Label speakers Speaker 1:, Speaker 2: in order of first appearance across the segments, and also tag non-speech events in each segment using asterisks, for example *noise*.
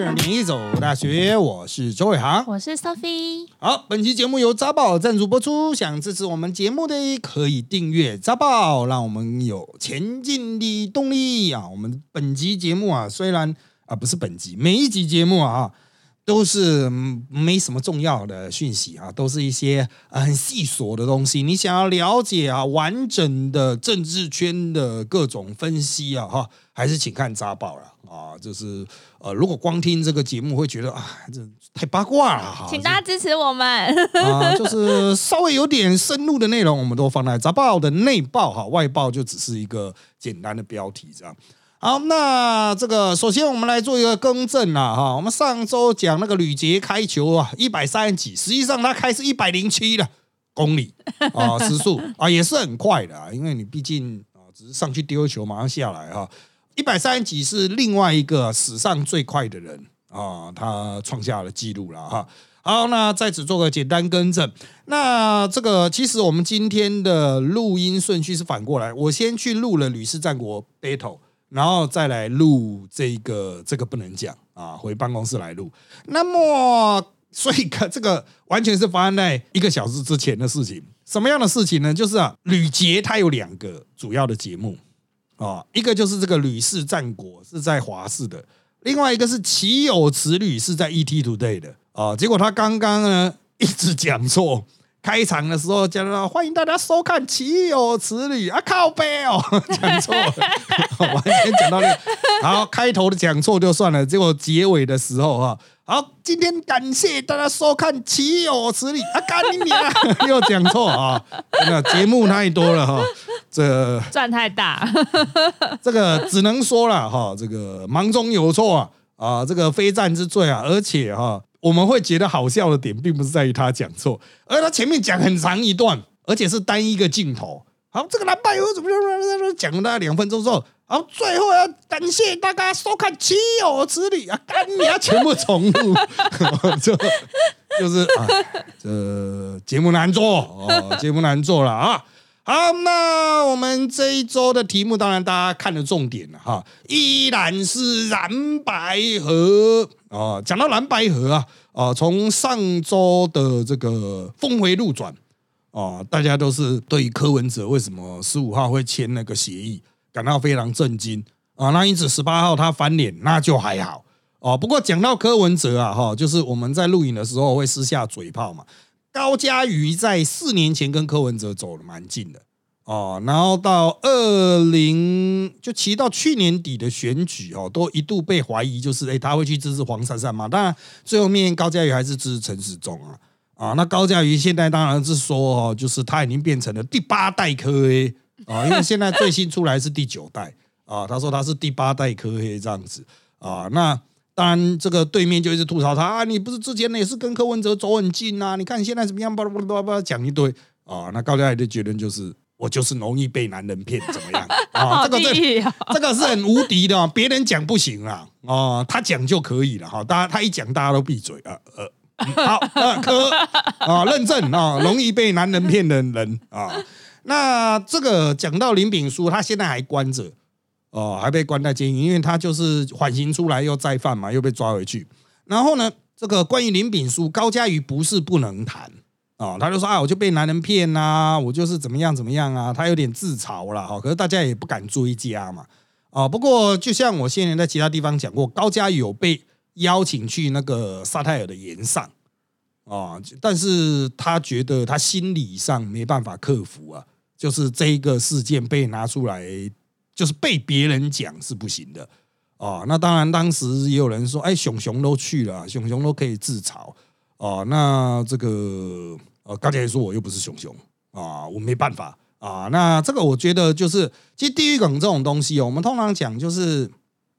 Speaker 1: 是你走大学，我是周伟航。
Speaker 2: 我是 Sophie。
Speaker 1: 好，本期节目由扎宝赞助播出。想支持我们节目的，可以订阅扎宝，让我们有前进的动力啊！我们本集节目啊，虽然啊不是本集，每一集节目啊。都是没什么重要的讯息啊，都是一些很细琐的东西。你想要了解啊，完整的政治圈的各种分析啊，哈，还是请看扎报了啊。就是呃，如果光听这个节目，会觉得啊，这太八卦了哈。
Speaker 2: 请大家支持我们
Speaker 1: 啊，就是稍微有点深入的内容，我们都放在扎报的内报哈，外报就只是一个简单的标题这样。好，那这个首先我们来做一个更正啦，哈，我们上周讲那个吕杰开球啊，一百三十几，实际上他开是一百零七的公里啊，*laughs* 时速啊也是很快的啊，因为你毕竟啊只是上去丢球马上下来哈，一百三十几是另外一个史上最快的人啊，他创下了记录了哈。好，那在此做个简单更正，那这个其实我们今天的录音顺序是反过来，我先去录了《吕氏战国 battle》。然后再来录这个，这个不能讲啊，回办公室来录。那么，所以可这个完全是发生在一个小时之前的事情。什么样的事情呢？就是啊，吕杰他有两个主要的节目啊，一个就是这个《吕氏战国》是在华视的，另外一个是《岂有此吕》是在 ET Today 的啊。结果他刚刚呢一直讲错。开场的时候讲到欢迎大家收看《岂有此理》啊，靠背哦，*laughs* 讲错了，完全讲到那个。好，开头的讲错就算了，结果结尾的时候哈，好，今天感谢大家收看《岂有此理》啊，干你娘，*laughs* 又讲错啊，那节目太多了哈，这
Speaker 2: 赚太大，*laughs*
Speaker 1: 这个只能说了哈，这个忙中有错啊，啊，这个非战之罪啊，而且哈。我们会觉得好笑的点，并不是在于他讲错，而他前面讲很长一段，而且是单一个镜头。好，这个蓝白河怎么怎么讲了大概两分钟之后，好，最后要感谢大家收看《岂有此理》啊，干你啊，全部重录，就就是啊，这节目难做哦，节目难做了啊。好，那我们这一周的题目，当然大家看的重点了哈，依然是蓝白河啊。讲到蓝白河啊，啊，从上周的这个峰回路转啊，大家都是对柯文哲为什么十五号会签那个协议感到非常震惊啊。那因此十八号他翻脸，那就还好哦。不过讲到柯文哲啊，哈，就是我们在录影的时候会私下嘴炮嘛。高嘉瑜在四年前跟柯文哲走的蛮近的哦，然后到二零就骑到去年底的选举哦，都一度被怀疑就是哎他会去支持黄珊珊嘛？当然最后面高嘉瑜还是支持陈时中啊啊！那高嘉瑜现在当然是说哦，就是他已经变成了第八代科黑啊，*laughs* 因为现在最新出来是第九代啊，他说他是第八代科黑这样子啊，那。当然，这个对面就一直吐槽他啊！你不是之前也是跟柯文哲走很近呐？你看现在怎么样？巴拉巴拉巴拉讲一堆啊！那高嘉宇的结论就是，我就是容易被男人骗，怎么样 *laughs* 啊？这个这 *laughs* 这个是很无敌的，别人讲不行啦，哦，他讲就可以了哈。大家他一讲，大家都闭嘴啊呃，好呃 *laughs* 柯啊认证啊，容易被男人骗的人啊。那这个讲到林炳书，他现在还关着。哦，还被关在监狱，因为他就是缓刑出来又再犯嘛，又被抓回去。然后呢，这个关于林炳书，高嘉瑜不是不能谈哦，他就说啊，我就被男人骗呐，我就是怎么样怎么样啊，他有点自嘲了哈。可是大家也不敢追加嘛啊。不过就像我先前在其他地方讲过，高嘉有被邀请去那个沙泰尔的岩上啊，但是他觉得他心理上没办法克服啊，就是这一个事件被拿出来。就是被别人讲是不行的啊！那当然，当时也有人说：“哎，熊熊都去了，熊熊都可以自嘲啊！”那这个呃，刚才也说我又不是熊熊啊，我没办法啊！那这个我觉得就是，其实地狱梗这种东西哦，我们通常讲就是，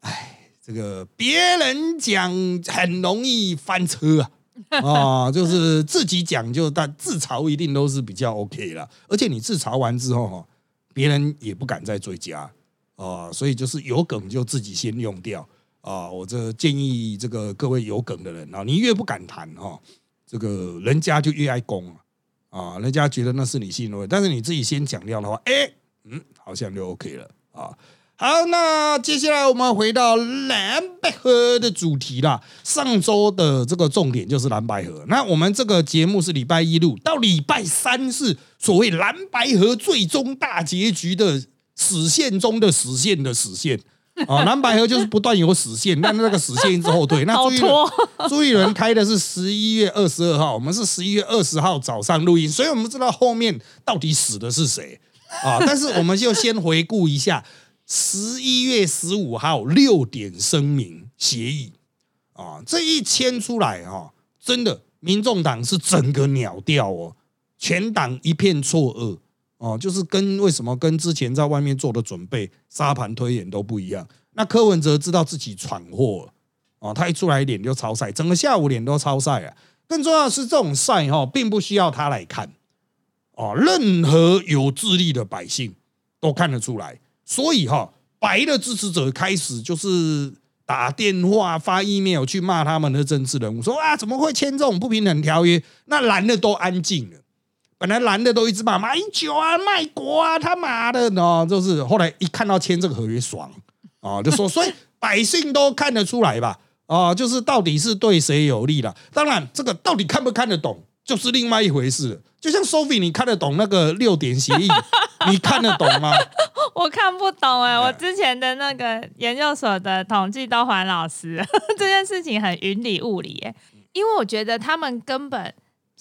Speaker 1: 哎，这个别人讲很容易翻车啊啊！就是自己讲就但自嘲一定都是比较 OK 了，而且你自嘲完之后哈，别人也不敢再追加。啊，所以就是有梗就自己先用掉啊！我这建议这个各位有梗的人啊，你越不敢谈哈，这个人家就越爱攻啊！啊，人家觉得那是你信任，但是你自己先讲掉的话，哎，嗯，好像就 OK 了啊。好，那接下来我们回到蓝白河的主题啦。上周的这个重点就是蓝白河。那我们这个节目是礼拜一录，到礼拜三是所谓蓝白河最终大结局的死线中的死线的死线。啊，*laughs* 蓝百合就是不断有死线，但那个死线一直后退。那朱一伦，*laughs* 朱一伦开的是十一月二十二号，我们是十一月二十号早上录音，所以我们知道后面到底死的是谁啊？但是我们就先回顾一下十一月十五号六点声明协议啊，这一签出来哈，真的，民众党是整个鸟掉哦，全党一片错愕。哦，就是跟为什么跟之前在外面做的准备沙盘推演都不一样。那柯文哲知道自己闯祸了，哦，他一出来脸就超晒，整个下午脸都超晒啊。更重要的是，这种晒哈，并不需要他来看，哦，任何有智力的百姓都看得出来。所以哈，白的支持者开始就是打电话发 email 去骂他们的政治人物，说啊，怎么会签这种不平等条约？那蓝的都安静了。本来蓝的都一直骂马英九啊卖国啊他妈的呢，就是后来一看到签这个合约爽啊，就说所以百姓都看得出来吧啊，就是到底是对谁有利了。当然这个到底看不看得懂就是另外一回事了。就像 Sophie，你看得懂那个六点协议？*laughs* 你看得懂吗？
Speaker 2: 我看不懂哎，我之前的那个研究所的统计都还老师，*laughs* 这件事情很云里雾里哎，因为我觉得他们根本。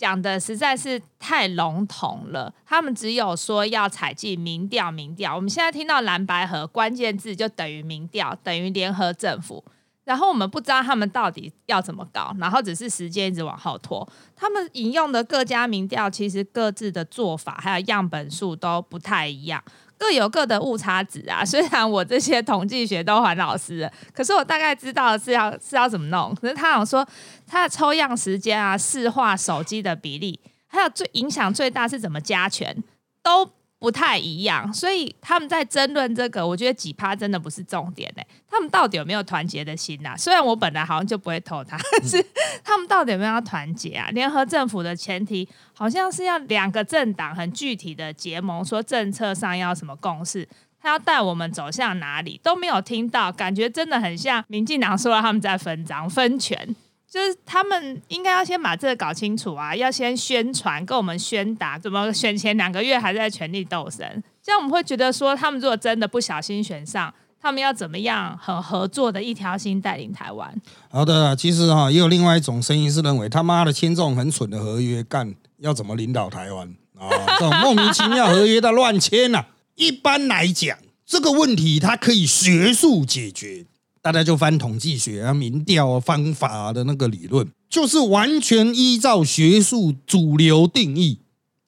Speaker 2: 讲的实在是太笼统了，他们只有说要采集民调，民调。我们现在听到蓝白河关键字就等于民调，等于联合政府。然后我们不知道他们到底要怎么搞，然后只是时间一直往后拖。他们引用的各家民调，其实各自的做法还有样本数都不太一样。各有各的误差值啊！*laughs* 虽然我这些统计学都还老师，可是我大概知道是要是要怎么弄。可是他想说，他的抽样时间啊、市话手机的比例，还有最影响最大是怎么加权，都。不太一样，所以他们在争论这个，我觉得几趴真的不是重点哎，他们到底有没有团结的心呐？虽然我本来好像就不会投他，但 *laughs* 是他们到底有没有要团结啊？联合政府的前提好像是要两个政党很具体的结盟，说政策上要什么共识，他要带我们走向哪里都没有听到，感觉真的很像民进党说了他们在分赃分权。就是他们应该要先把这个搞清楚啊，要先宣传，跟我们宣达怎么选前两个月还在全力斗争，这样我们会觉得说，他们如果真的不小心选上，他们要怎么样很合作的一条心带领台湾？
Speaker 1: 好的，其实哈也有另外一种声音是认为他妈的签这种很蠢的合约，干要怎么领导台湾啊？这种莫名其妙合约的乱签呐！一般来讲，这个问题它可以学术解决。大家就翻统计学啊、民调方法啊的那个理论，就是完全依照学术主流定义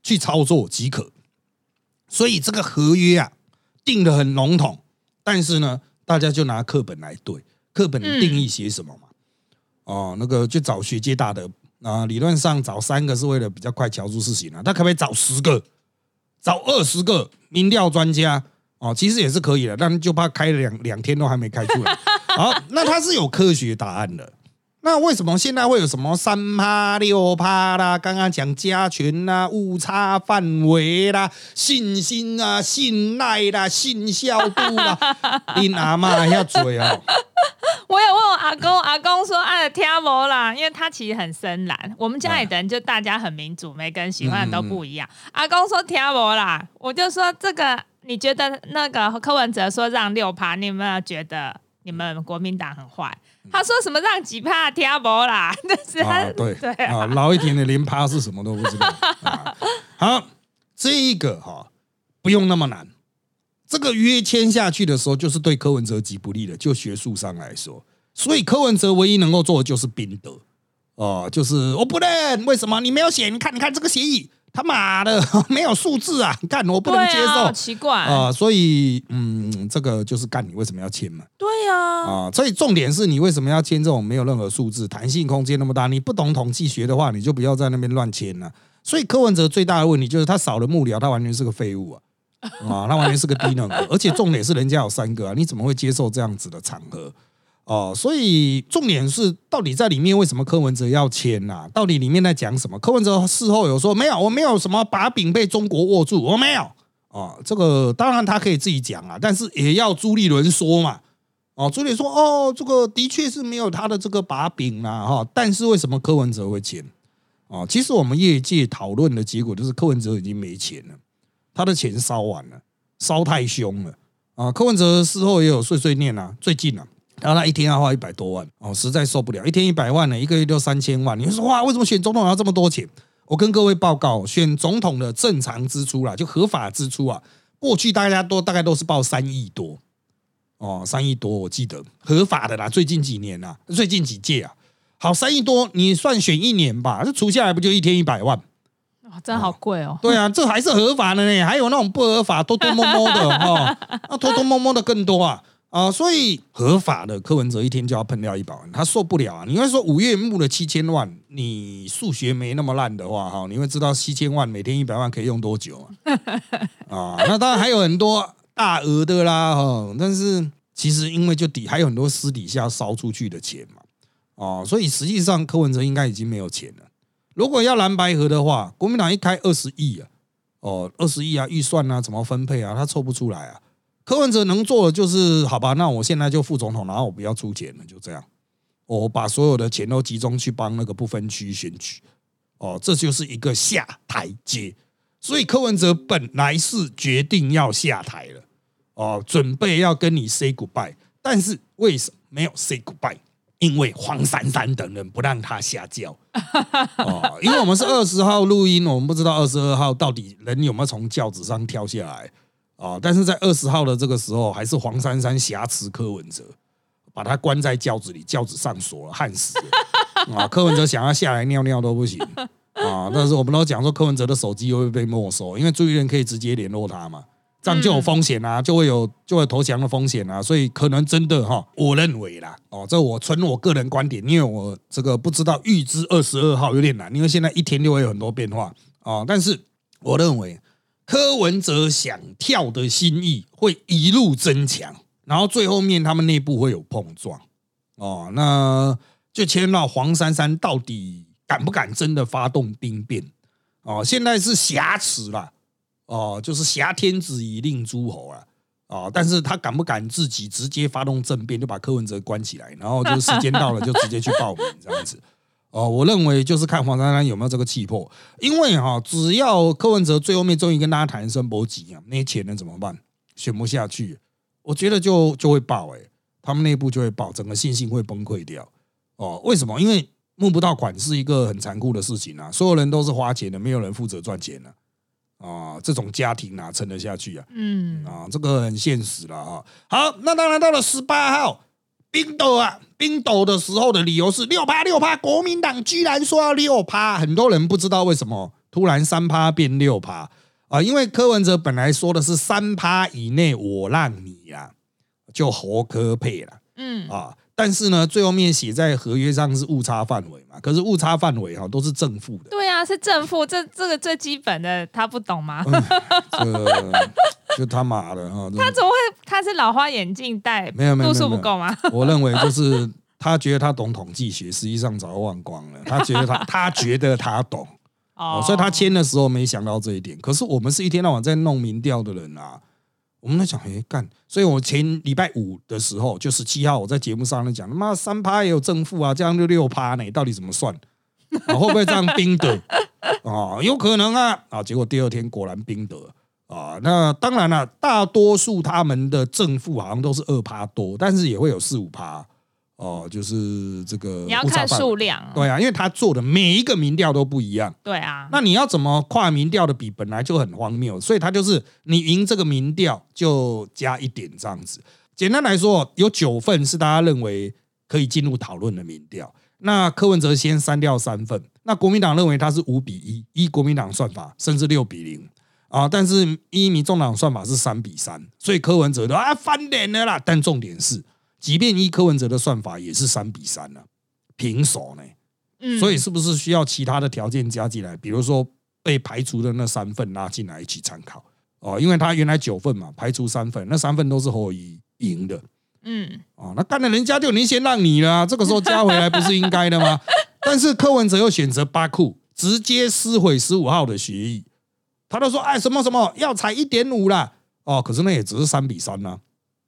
Speaker 1: 去操作即可。所以这个合约啊定的很笼统，但是呢，大家就拿课本来对，课本的定义写什么嘛？哦，那个就找学界大的啊，理论上找三个是为了比较快敲出事情啊，他可不可以找十个、找二十个民调专家？哦，其实也是可以的，但就怕开了两两天都还没开出来。好，那它是有科学答案的。那为什么现在会有什么三趴六趴啦？刚刚讲加权啦、误差范围啦、信心啊、信赖啦、信效度啦，*laughs* 你阿妈要嘴哦。
Speaker 2: 我有问我阿公，阿公说哎听无啦，因为他其实很深蓝。我们家里的人就大家很民主，每个人喜欢的都不一样。阿公说听无啦，我就说这个。你觉得那个柯文哲说让六趴，你有没有觉得你们国民党很坏？他说什么让几趴听不啦？*laughs* 就是他
Speaker 1: 对对啊，老一点的连趴是什么都不知道。好，这一个哈不用那么难。这个约签下去的时候，就是对柯文哲极不利的。就学术上来说，所以柯文哲唯一能够做的就是宾德哦，就是我不认为什么你没有写？你看，你看这个协议。他妈的 *laughs* 没有数字啊！干我不能接受，
Speaker 2: 奇怪
Speaker 1: 啊！所以嗯，这个就是干你为什么要签嘛？
Speaker 2: 对呀
Speaker 1: 啊！所以重点是你为什么要签这种没有任何数字、弹性空间那么大？你不懂统计学的话，你就不要在那边乱签了。所以柯文哲最大的问题就是他少了幕僚，他完全是个废物啊！啊，他完全是个低能儿，而且重点是人家有三个啊，你怎么会接受这样子的场合？哦，所以重点是到底在里面为什么柯文哲要签呐？到底里面在讲什么？柯文哲事后有说没有，我没有什么把柄被中国握住，我没有啊，这个当然他可以自己讲啊，但是也要朱立伦说嘛。哦，朱立说哦，这个的确是没有他的这个把柄啦，哈。但是为什么柯文哲会签？哦，其实我们业界讨论的结果就是柯文哲已经没钱了，他的钱烧完了，烧太凶了啊。柯文哲事后也有碎碎念啊，最近啊，然后他一天要花一百多万，哦，实在受不了，一天一百万呢，一个月就三千万。你说哇，为什么选总统要这么多钱？我跟各位报告，选总统的正常支出啦，就合法支出啊，过去大家都大概都是报三亿多。哦，三亿多，我记得合法的啦。最近几年啊，最近几届啊，好三亿多，你算选一年吧，这除下来不就一天一百万？
Speaker 2: 哇，真好贵哦。
Speaker 1: 对啊，这还是合法的呢，还有那种不合法、偷偷摸摸的哈，那 *laughs* 偷偷摸摸的更多啊啊！所以合法的柯文哲一天就要喷掉一百万，他受不了啊！你会说五月募了七千万，你数学没那么烂的话哈，你会知道七千万每天一百万可以用多久啊？啊，那当然还有很多。大额的啦，哈，但是其实因为就底还有很多私底下烧出去的钱嘛，哦，所以实际上柯文哲应该已经没有钱了。如果要蓝白合的话，国民党一开二十亿啊，哦，二十亿啊，预算啊，怎么分配啊，他凑不出来啊。柯文哲能做的就是，好吧，那我现在就副总统，然后我不要出钱了，就这样，我把所有的钱都集中去帮那个不分区选举，哦，这就是一个下台阶。所以柯文哲本来是决定要下台了，哦，准备要跟你 say goodbye，但是为什么没有 say goodbye？因为黄珊珊等人不让他下轿，哦，因为我们是二十号录音，我们不知道二十二号到底人有没有从轿子上跳下来，啊，但是在二十号的这个时候，还是黄珊珊挟持柯文哲，把他关在轿子里，轿子上锁了，焊死了，*laughs* 啊，柯文哲想要下来尿尿都不行。啊！但是我们都讲说柯文哲的手机会被没收，因为注意人可以直接联络他嘛，这样就有风险啊，就会有就会投降的风险啊，所以可能真的哈，我认为啦，哦，这我纯我个人观点，因为我这个不知道预知二十二号有点难，因为现在一天就会有很多变化啊。但是我认为柯文哲想跳的心意会一路增强，然后最后面他们内部会有碰撞哦，那就牵到黄珊珊到底。敢不敢真的发动兵变？哦，现在是挟持了，哦，就是挟天子以令诸侯啊，哦，但是他敢不敢自己直接发动政变，就把柯文哲关起来，然后就时间到了就直接去报名这样子？哦，我认为就是看黄珊珊有没有这个气魄，因为哈，只要柯文哲最后面终于跟大家谈声不急啊，那些钱能怎么办？选不下去，我觉得就就会爆哎，他们内部就会爆，整个信心会崩溃掉。哦，为什么？因为募不到款是一个很残酷的事情啊！所有人都是花钱的，没有人负责赚钱的啊！这种家庭哪撑得下去啊？嗯啊，这个很现实了啊！好，那当然到了十八号冰斗啊，冰斗的时候的理由是六趴六趴，国民党居然说要六趴，很多人不知道为什么突然三趴变六趴啊！因为柯文哲本来说的是三趴以内我让你啊，就侯科配了，嗯啊。但是呢，最后面写在合约上是误差范围嘛？可是误差范围哈都是正负的。
Speaker 2: 对啊，是正负，这这个最基本的，他不懂吗？
Speaker 1: 这就他妈的哈！
Speaker 2: 他怎么会？他是老花眼镜戴，
Speaker 1: 没有没有
Speaker 2: 度数不够吗？
Speaker 1: 我认为就是他觉得他懂统计学，实际上早忘光了。*laughs* 他觉得他他觉得他懂哦，所以他签的时候没想到这一点。可是我们是一天到晚在弄民调的人啊。我们在讲，哎，干！所以我前礼拜五的时候，就十七号，我在节目上面讲，他妈三趴也有正负啊，这样就六趴呢，到底怎么算？啊，会不会这样冰的？*laughs* 啊，有可能啊！啊，结果第二天果然冰的啊。那当然了，大多数他们的正负好像都是二趴多，但是也会有四五趴。哦，就是这个
Speaker 2: 你要看数量，
Speaker 1: 对啊，因为他做的每一个民调都不一样，
Speaker 2: 对啊，
Speaker 1: 那你要怎么跨民调的比本来就很荒谬，所以他就是你赢这个民调就加一点这样子。简单来说，有九份是大家认为可以进入讨论的民调，那柯文哲先删掉三份，那国民党认为他是五比一，一国民党算法甚至六比零啊，但是一民众党算法是三比三，所以柯文哲都啊翻脸了啦，但重点是。即便依柯文哲的算法也是三比三呢，平手呢，嗯，所以是不是需要其他的条件加进来？比如说被排除的那三份拉进来一起参考哦，因为他原来九份嘛，排除三份，那三份都是侯乙赢的，嗯，哦，那干了人家就您先让你了，这个时候加回来不是应该的吗？*laughs* 但是柯文哲又选择巴库直接撕毁十五号的协议，他都说哎什么什么要踩一点五啦，哦，可是那也只是三比三呐。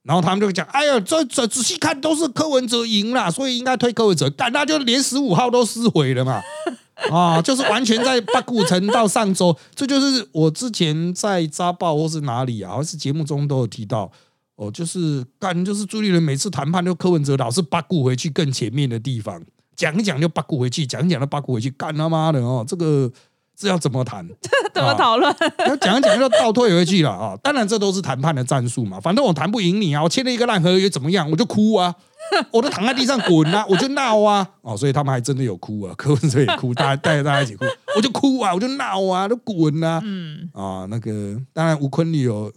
Speaker 1: 然后他们就讲，哎呀，这这仔细看都是柯文哲赢了，所以应该推柯文哲。干，那就连十五号都撕毁了嘛。*laughs* 啊，就是完全在八股城到上周，这就是我之前在扎报或是哪里啊，还是节目中都有提到。哦，就是干，就是朱立伦每次谈判就柯文哲老是八股回去更前面的地方，讲一讲就八股回去，讲一讲就八股回去，干他妈的哦，这个这要怎么谈？*laughs*
Speaker 2: 怎么讨论？
Speaker 1: 要讲一讲就倒退回去了啊！当然这都是谈判的战术嘛，反正我谈不赢你啊，我签了一个烂合约怎么样？我就哭啊，我都躺在地上滚啊，*laughs* 我就闹啊！哦，所以他们还真的有哭啊，*laughs* 柯文哲也哭，大家带着大家一起哭，我就哭啊，我就闹啊，都滚啊！嗯啊，那个当然吴坤里有。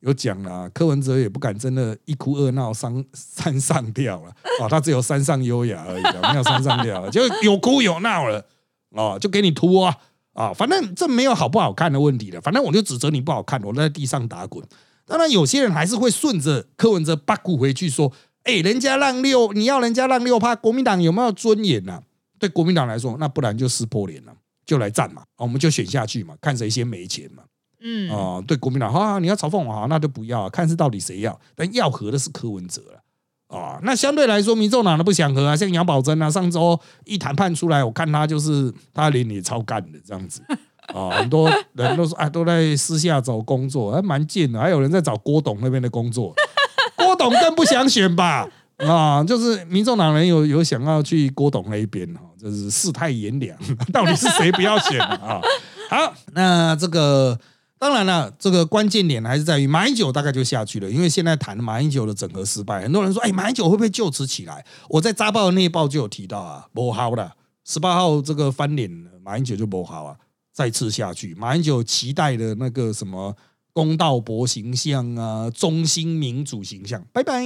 Speaker 1: 有讲了，柯文哲也不敢真的一哭二闹三三上吊了啊，他只有山上优雅而已，没有山上吊，就有哭有闹了哦，就给你拖啊啊，反正这没有好不好看的问题了，反正我就指责你不好看，我在地上打滚。当然有些人还是会顺着柯文哲八股回去说，哎，人家让六，你要人家让六，怕国民党有没有尊严呐？对国民党来说，那不然就撕破脸了，就来战嘛，我们就选下去嘛，看谁先没钱嘛。嗯啊，对国民党啊，你要嘲讽我啊，那就不要，啊看是到底谁要。但要和的是柯文哲了啊。那相对来说，民众党的不想和啊，像杨宝珍啊，上周一谈判出来，我看他就是他脸也超干的这样子 *laughs* 啊。很多人都说啊，都在私下找工作，还蛮贱的。还有人在找郭董那边的工作，*laughs* 郭董更不想选吧？啊，就是民众党人有有想要去郭董那一边哈，就是世态炎凉，*laughs* 到底是谁不要选啊？好，那这个。当然了，这个关键点还是在于马英九大概就下去了，因为现在谈马英九的整合失败，很多人说，哎，马英九会不会就此起来？我在扎报的那一报就有提到啊，不好的，十八号这个翻脸，马英九就不好啊，再次下去，马英九期待的那个什么公道博形象啊，中心民主形象，拜拜，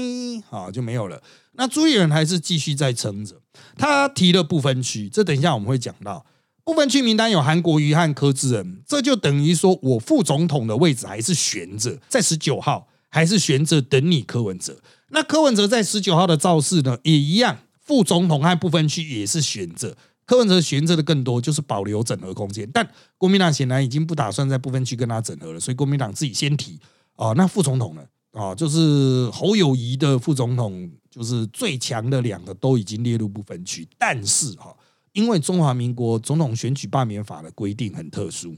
Speaker 1: 啊就没有了。那朱立伦还是继续在撑着，他提了不分区，这等一下我们会讲到。部分区名单有韩国瑜和柯志恩，这就等于说我副总统的位置还是悬着，在十九号还是悬着等你柯文哲。那柯文哲在十九号的造势呢，也一样，副总统和部分区也是悬着。柯文哲悬着的更多，就是保留整合空间。但国民党显然已经不打算在部分区跟他整合了，所以国民党自己先提啊。那副总统呢？啊，就是侯友谊的副总统，就是最强的两个都已经列入部分区，但是哈。因为中华民国总统选举罢免法的规定很特殊，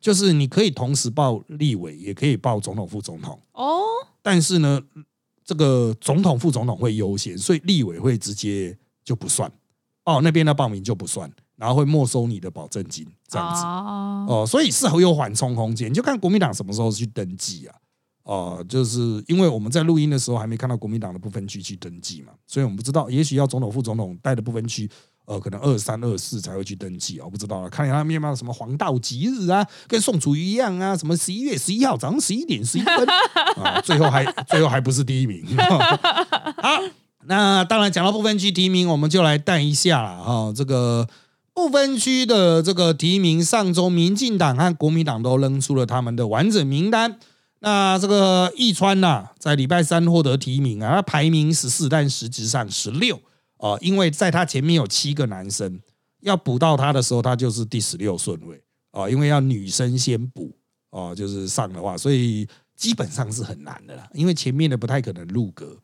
Speaker 1: 就是你可以同时报立委，也可以报总统、副总统。哦，但是呢，这个总统、副总统会优先，所以立委会直接就不算。哦，那边的报名就不算，然后会没收你的保证金，这样子。哦，所以是很有缓冲空间，就看国民党什么时候去登记啊。哦，就是因为我们在录音的时候还没看到国民党的部分区去登记嘛，所以我们不知道，也许要总统、副总统带的部分区。呃，可能二三二四才会去登记啊，我不知道了。看一下他面貌，什么黄道吉日啊，跟宋楚瑜一样啊，什么十一月十一号早上十一点十一分 *laughs* 啊，最后还最后还不是第一名。好，那当然讲到不分区提名，我们就来带一下了哈。这个不分区的这个提名，上周民进党和国民党都扔出了他们的完整名单。那这个易川呐，在礼拜三获得提名啊，他排名十四，但实质上十六。哦，因为在他前面有七个男生，要补到他的时候，他就是第十六顺位哦。因为要女生先补哦，就是上的话，所以基本上是很难的啦。因为前面的不太可能入格。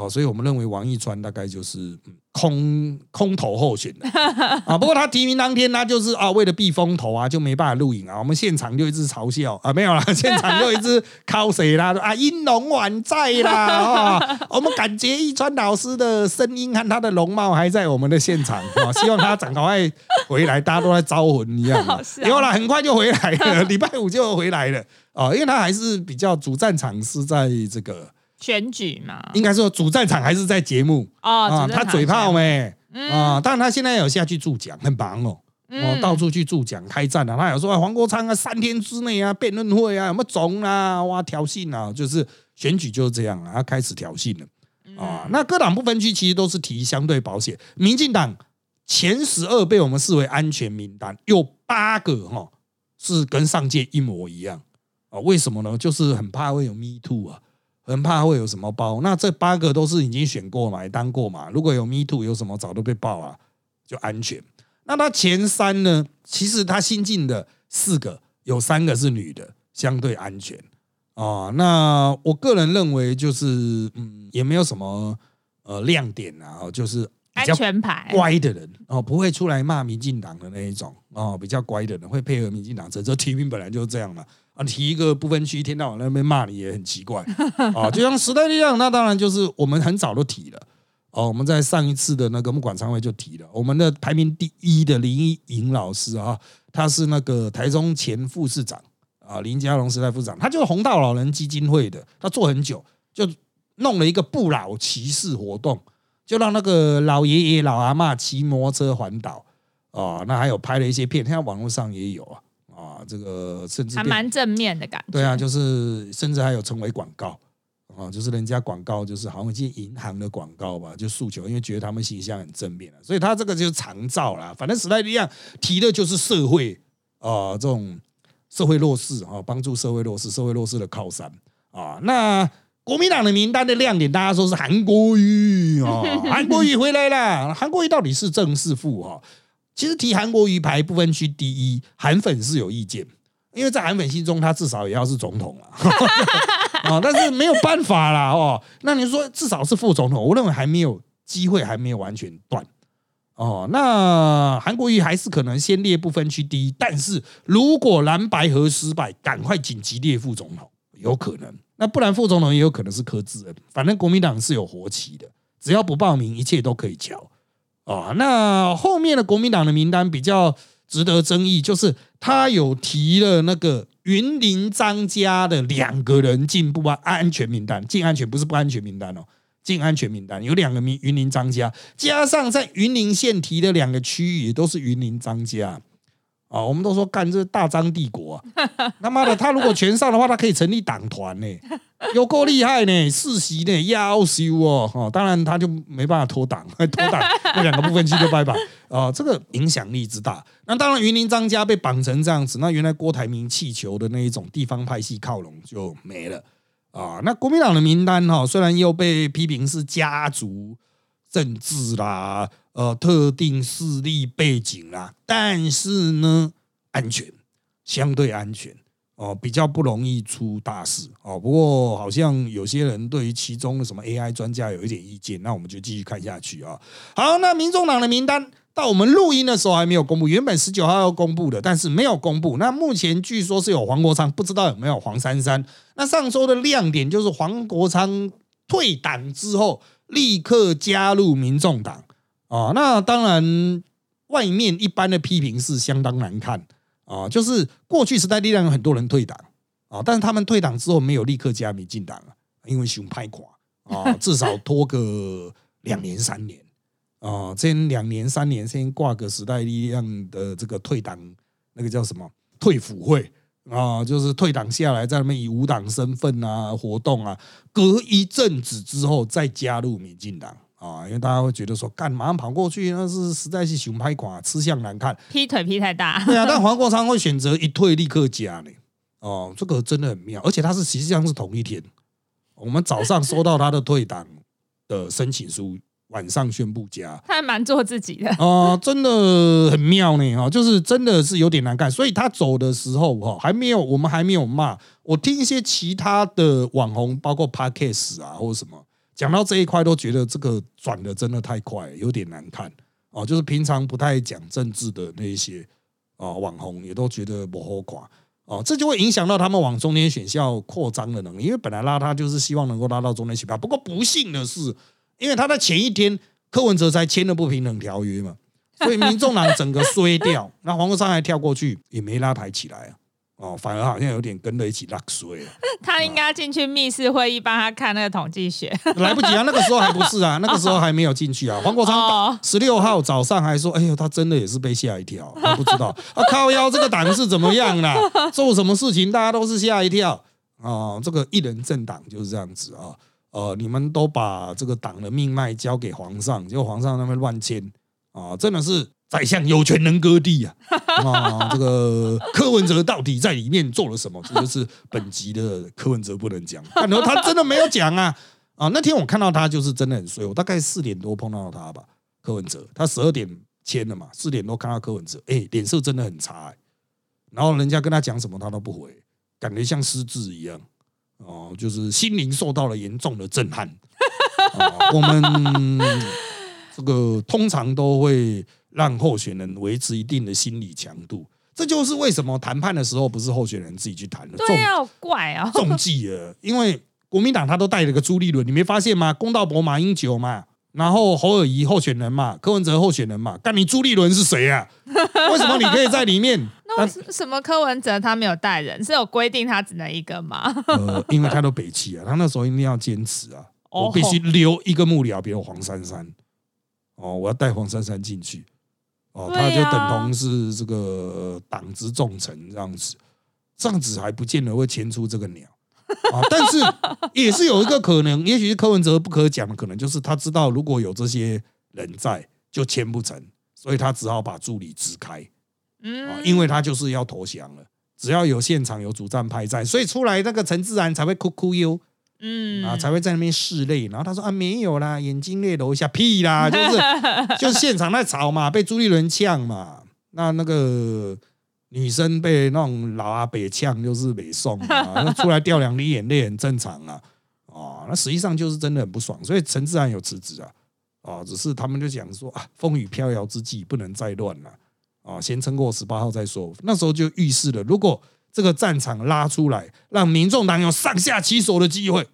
Speaker 1: 哦，所以我们认为王一川大概就是空空头候选的 *laughs* 啊。不过他提名当天，他就是啊，为了避风头啊，就没办法录影啊。我们现场就一直嘲笑啊，没有啦，*laughs* 现场就一直 cos 谁啦，啊，英龙晚在啦啊。我们感觉一川老师的声音和他的容貌还在我们的现场啊，希望他赶快回来，大家都在招魂一样。有了，很快就回来了，*laughs* 礼拜五就回来了啊，因为他还是比较主战场是在这个。
Speaker 2: 选举嘛，
Speaker 1: 应该说主战场还是在节目
Speaker 2: 啊。
Speaker 1: 他嘴炮没啊？当然他现在有下去助讲，很忙哦，哦，到处去助讲开战啊。他有说啊黄国昌啊，三天之内啊，辩论会啊，什么总啊，哇，挑衅啊，就是选举就是这样啊，他开始挑衅了啊。那各党不分区其实都是提相对保险，民进党前十二被我们视为安全名单，有八个哈是跟上届一模一样啊。为什么呢？就是很怕会有 me too 啊。很怕会有什么包，那这八个都是已经选过嘛，也当过嘛。如果有 Me Too，有什么早都被爆啊，就安全。那他前三呢？其实他新进的四个有三个是女的，相对安全啊。那我个人认为就是嗯，也没有什么呃亮点啊，就是
Speaker 2: 安全牌，
Speaker 1: 乖的人哦，不会出来骂民进党的那一种哦，比较乖的人会配合民进党政策。提名本来就是这样嘛，啊，提一个不分区，一天到晚在那边骂你也很奇怪 *laughs* 啊。就像时代力量，那当然就是我们很早都提了哦，我们在上一次的那个木管常会就提了，我们的排名第一的林依颖老师啊，他是那个台中前副市长啊，林佳龙时代副市长，他就是红道老人基金会的，他做很久，就弄了一个不老骑士活动。就让那个老爷爷老阿嬷骑摩托车环岛啊，那还有拍了一些片，现在网络上也有啊啊，这个甚至变
Speaker 2: 还蛮正面的感觉。
Speaker 1: 对啊，就是甚至还有成为广告啊，就是人家广告就是好像一些银行的广告吧，就诉求，因为觉得他们形象很正面所以他这个就是长照啦。反正时代力量提的就是社会啊、这种社会弱势啊，帮助社会弱势、社会弱势的靠山啊。那国民党的名单的亮点，大家说是韩国瑜啊，*laughs* 韩国瑜回来了。韩国瑜到底是正是负哈？其实提韩国瑜排不分区第一，韩粉是有意见，因为在韩粉心中，他至少也要是总统了啊。*laughs* 但是没有办法啦哦。那你说至少是副总统，我认为还没有机会，还没有完全断哦。那韩国瑜还是可能先列不分区第一，但是如果蓝白合失败，赶快紧急列副总统，有可能。那不然副总统也有可能是柯志恩，反正国民党是有活期的，只要不报名，一切都可以瞧。哦，那后面的国民党的名单比较值得争议，就是他有提了那个云林张家的两个人进不安安全名单，进安全不是不安全名单哦，进安全名单有两个名云林张家，加上在云林县提的两个区域也都是云林张家。啊，我们都说干这大张帝国啊！*laughs* 他妈的，他如果全上的话，他可以成立党团呢，*laughs* 有够厉害呢，世袭呢，要修哦！哦，当然他就没办法脱党，*laughs* 脱党那两个部分区就拜拜啊！这个影响力之大，那当然云林张家被绑成这样子，那原来郭台铭气球的那一种地方派系靠拢就没了啊！那国民党的名单哈，虽然又被批评是家族政治啦。呃，特定势力背景啦，但是呢，安全相对安全哦，比较不容易出大事哦。不过好像有些人对于其中的什么 AI 专家有一点意见，那我们就继续看下去啊。好，那民众党的名单到我们录音的时候还没有公布，原本十九号要公布的，但是没有公布。那目前据说是有黄国昌，不知道有没有黄珊珊。那上周的亮点就是黄国昌退党之后，立刻加入民众党。啊，那当然，外面一般的批评是相当难看啊。就是过去时代力量有很多人退党啊，但是他们退党之后没有立刻加民进党啊，因为熊派垮啊，*laughs* 至少拖个两年三年啊，先两年三年先挂个时代力量的这个退党那个叫什么退辅会啊，就是退党下来在那边以无党身份啊活动啊，隔一阵子之后再加入民进党。啊，因为大家会觉得说，干马上跑过去，那是实在是熊拍垮，吃相难看，
Speaker 2: 劈腿劈太大。
Speaker 1: 对啊，但黄国昌会选择一退立刻加呢。哦，这个真的很妙，而且他是实际上是同一天，我们早上收到他的退党的申请书，晚上宣布加，
Speaker 2: 他还蛮做自己的
Speaker 1: 哦，真的很妙呢。哦，就是真的是有点难看，所以他走的时候哈，还没有我们还没有骂，我听一些其他的网红，包括 Parkes 啊或者什么。讲到这一块，都觉得这个转的真的太快，有点难看哦。就是平常不太讲政治的那一些啊网红，也都觉得不好垮哦。这就会影响到他们往中间选校扩张的能力，因为本来拉他就是希望能够拉到中间选票。不过不幸的是，因为他在前一天柯文哲才签了不平等条约嘛，所以民众党整个 *laughs* 衰掉。那黄国昌还跳过去，也没拉抬起来啊。哦，反而好像有点跟着一起落水了。*laughs*
Speaker 2: 他应该进去密室会议帮他看那个统计学，*laughs*
Speaker 1: 来不及啊！那个时候还不是啊，*laughs* 那个时候还没有进去啊。黄国昌十六号早上还说：“哎呦，他真的也是被吓一跳，他不知道啊，靠腰这个党是怎么样啦？做什么事情大家都是吓一跳啊！这个一人政党就是这样子啊。呃，你们都把这个党的命脉交给皇上，结果皇上那边乱签啊，真的是。”宰相有权能割地啊！*laughs* 啊，这个柯文哲到底在里面做了什么？这就是本集的柯文哲不能讲。然后他真的没有讲啊！*laughs* 啊，那天我看到他就是真的很衰。我大概四点多碰到他吧，柯文哲他十二点签了嘛，四点多看到柯文哲，哎，脸色真的很差。然后人家跟他讲什么他都不回，感觉像失智一样哦，就是心灵受到了严重的震撼。我们这个通常都会让候选人维持一定的心理强度，这就是为什么谈判的时候不是候选人自己去谈的，
Speaker 2: 对呀、好怪啊。
Speaker 1: 中计了，因为国民党他都带了个朱立伦，你没发现吗？公道伯、马英九嘛，然后侯友谊候选人嘛，柯文哲候选人嘛，但你朱立伦是谁啊？*laughs* 为什么你可以在里面？
Speaker 2: 那为什什么柯文哲他没有带人？是有规定他只能一个吗？
Speaker 1: 呃，因为他都北齐啊，他那时候一定要坚持啊，
Speaker 2: 哦
Speaker 1: 我必须留一个幕僚，比如黄珊珊，哦，我要带黄珊珊进去，哦，他就等同是这个党之重臣这样子，这样子还不见得会牵出这个鸟。啊，*laughs* 但是也是有一个可能，也许是柯文哲不可讲的可能，就是他知道如果有这些人在，就签不成，所以他只好把助理支开。啊
Speaker 2: 嗯，，
Speaker 1: 因为他就是要投降了。只要有现场有主战派在，所以出来那个陈自然才会哭哭忧
Speaker 2: 嗯
Speaker 1: 啊，才会在那边拭泪。然后他说啊，没有啦，眼睛泪流一下，屁啦，*laughs* 就是就是现场在吵嘛，被朱立伦呛嘛。那那个女生被那种老阿伯呛，就是北宋啊，那出来掉两滴眼泪很正常啊。啊，那实际上就是真的很不爽，所以陈志安有辞职啊。啊，只是他们就讲说啊，风雨飘摇之际不能再乱了。啊，先撑过十八号再说。那时候就预示了，如果这个战场拉出来，让民众党有上下其手的机会，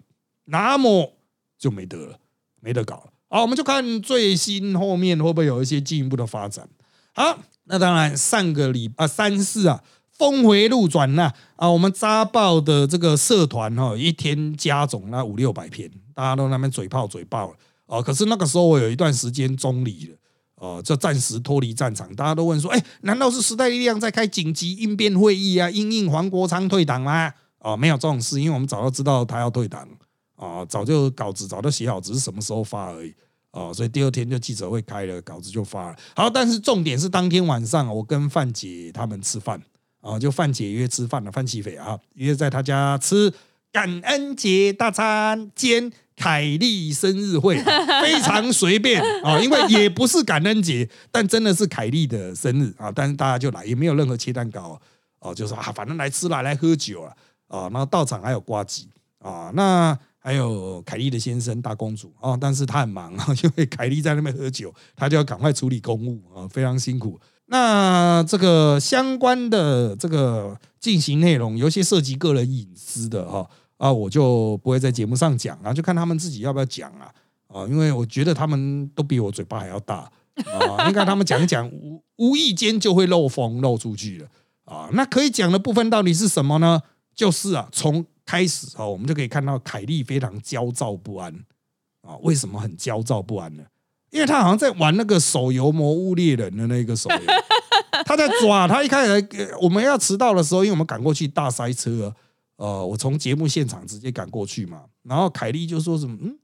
Speaker 1: 那么就没得了，没得搞了。好，我们就看最新后面会不会有一些进一步的发展。好，那当然上个礼啊三四啊。峰回路转呐啊！我们扎报的这个社团哈、一天加总那五六百篇，大家都那边嘴炮嘴爆了哦。可是那个时候我有一段时间中离了。哦，就暂时脱离战场，大家都问说：“哎，难道是时代力量在开紧急应变会议啊？因应黄国昌退党吗？”哦，没有这种事，因为我们早就知道他要退党，哦，早就稿子早就写好，只是什么时候发而已。哦，所以第二天就记者会开了，稿子就发了。好，但是重点是当天晚上，我跟范姐他们吃饭，啊，就范姐约吃饭了，范启斐啊，约在他家吃感恩节大餐兼凯莉生日会、*laughs* 非常随便啊，因为也不是感恩节，但真的是凯莉的生日啊，但是大家就来，也没有任何切蛋糕哦、就说啊，反正来吃了，来喝酒了啊，然后到场还有瓜子啊，那还有凯莉的先生大公主啊，但是他很忙啊，*laughs* 因为凯莉在那边喝酒，他就要赶快处理公务啊，非常辛苦。那这个相关的这个进行内容，有些涉及个人隐私的哈，啊我就不会在节目上讲啊，就看他们自己要不要讲啊啊，因为我觉得他们都比我嘴巴还要大啊，应该他们讲一讲，无无意间就会漏风漏出去了啊。那可以讲的部分到底是什么呢？就是啊，从开始啊，我们就可以看到凯莉非常焦躁不安啊。为什么很焦躁不安呢？因为他好像在玩那个手游《魔物猎人》的那个手游，他在抓。他一开始我们要迟到的时候，因为我们赶过去大塞车，呃，我从节目现场直接赶过去嘛。然后凯莉就说什么，嗯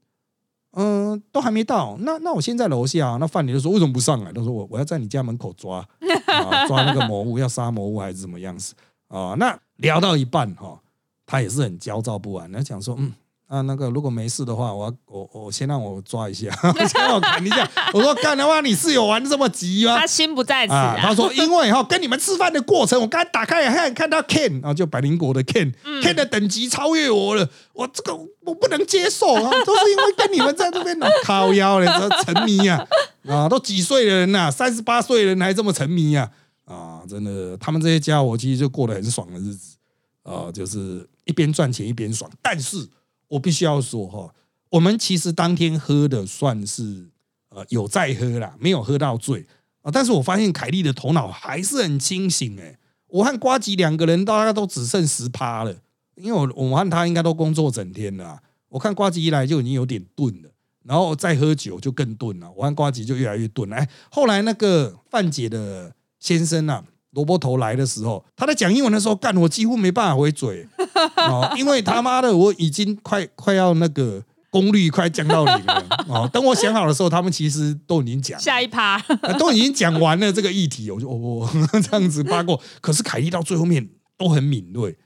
Speaker 1: 嗯、呃都还没到，那那我先在楼下。那范爷就说为什么不上来？他说我我要在你家门口抓啊，*laughs* 抓那个魔物，要杀魔物还是怎么样子啊？那聊到一半哈、他也是很焦躁不安，他讲说嗯。啊，那个如果没事的话，我我我先让我抓一下，*laughs* 先让我砍一下。我说干的话，你室友玩这么急吗？
Speaker 2: 他心不在此
Speaker 1: 啊，
Speaker 2: 啊。
Speaker 1: 他说因为哈跟你们吃饭的过程，我刚才打开来看看到 Ken，然后就百灵果的 Ken，Ken、Ken 的等级超越我了，我这个我不能接受啊，都是因为跟你们在这边脑靠腰了，这沉迷啊啊，都几岁的人呐、啊，三十八岁的人还这么沉迷啊啊，真的，他们这些家伙其实就过得很爽的日子啊，就是一边赚钱一边爽，但是。我必须要说哈，我们其实当天喝的算是呃有在喝啦，没有喝到醉啊。但是我发现凯莉的头脑还是很清醒诶、我和瓜吉两个人大概都只剩十趴了，因为我我和他应该都工作整天了。我看瓜吉一来就已经有点钝了，然后再喝酒就更钝了。我和瓜吉就越来越钝了。哎，后来那个范姐的先生啊。萝卜头来的时候，他在讲英文的时候，干我几乎没办法回嘴 *laughs* 哦，因为他妈的我已经快快要那个功率快降到零了哦。等我想好的时候，他们其实都已经讲，
Speaker 2: 下一趴，*laughs*
Speaker 1: 都已经讲完了这个议题，我就哦 *laughs* 这样子扒过。可是凯莉到最后面都很敏锐，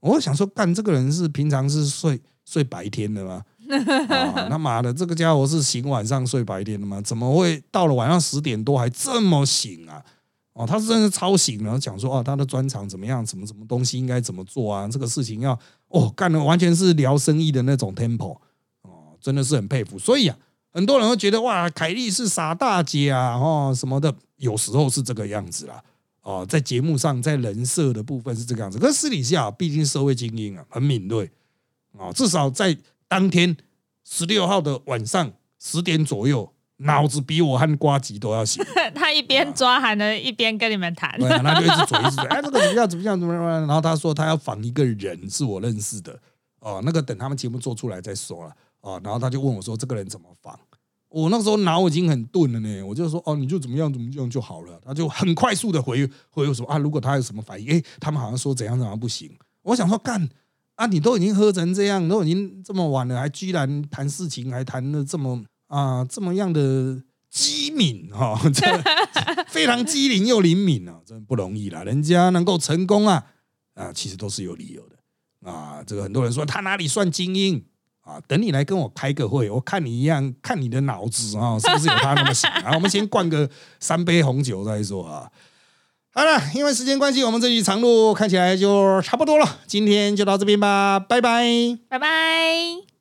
Speaker 1: 我想说，干这个人是平常是睡睡白天的吗？啊，他妈的，这个家伙是醒晚上睡白天的吗？怎么会到了晚上十点多还这么醒啊？哦，他是真的超醒了，讲说哦，他的专长怎么样，什么什么东西应该怎么做啊？这个事情要哦干的完全是聊生意的那种 tempo 哦，真的是很佩服。所以啊，很多人会觉得哇，凯莉是傻大姐啊，哦什么的，有时候是这个样子啦。哦，在节目上，在人设的部分是这个样子，可是私底下毕竟社会精英啊，很敏锐啊，至少在当天十六号的晚上十点左右。脑子比我和瓜吉都要行。*laughs*
Speaker 2: 他一边抓还能一边跟你们谈。
Speaker 1: 对，他就一直嘴一直嘴，*laughs* 哎，这个怎么样？怎么样？怎么样？然后他说他要访一个人，是我认识的。哦，那个等他们节目做出来再说了。哦，然后他就问我说：“这个人怎么访？”我那时候脑已经很钝了呢，我就说：“哦，你就怎么样怎么样就好了。”他就很快速的回回我说：“啊，如果他有什么反应，哎，他们好像说怎样怎样不行。”我想说干啊，你都已经喝成这样，都已经这么晚了，还居然谈事情，还谈的这么啊这么样的。机敏哈，*laughs* 这非常机灵又灵敏啊，真不容易啦。人家能够成功啊啊，其实都是有理由的啊。这个很多人说他哪里算精英啊？等你来跟我开个会，我看你一样，看你的脑子啊，是不是有他那么行啊？*laughs* 我们先灌个三杯红酒再说啊。好了，因为时间关系，我们这集长路看起来就差不多了。今天就到这边吧，拜拜，
Speaker 2: 拜拜。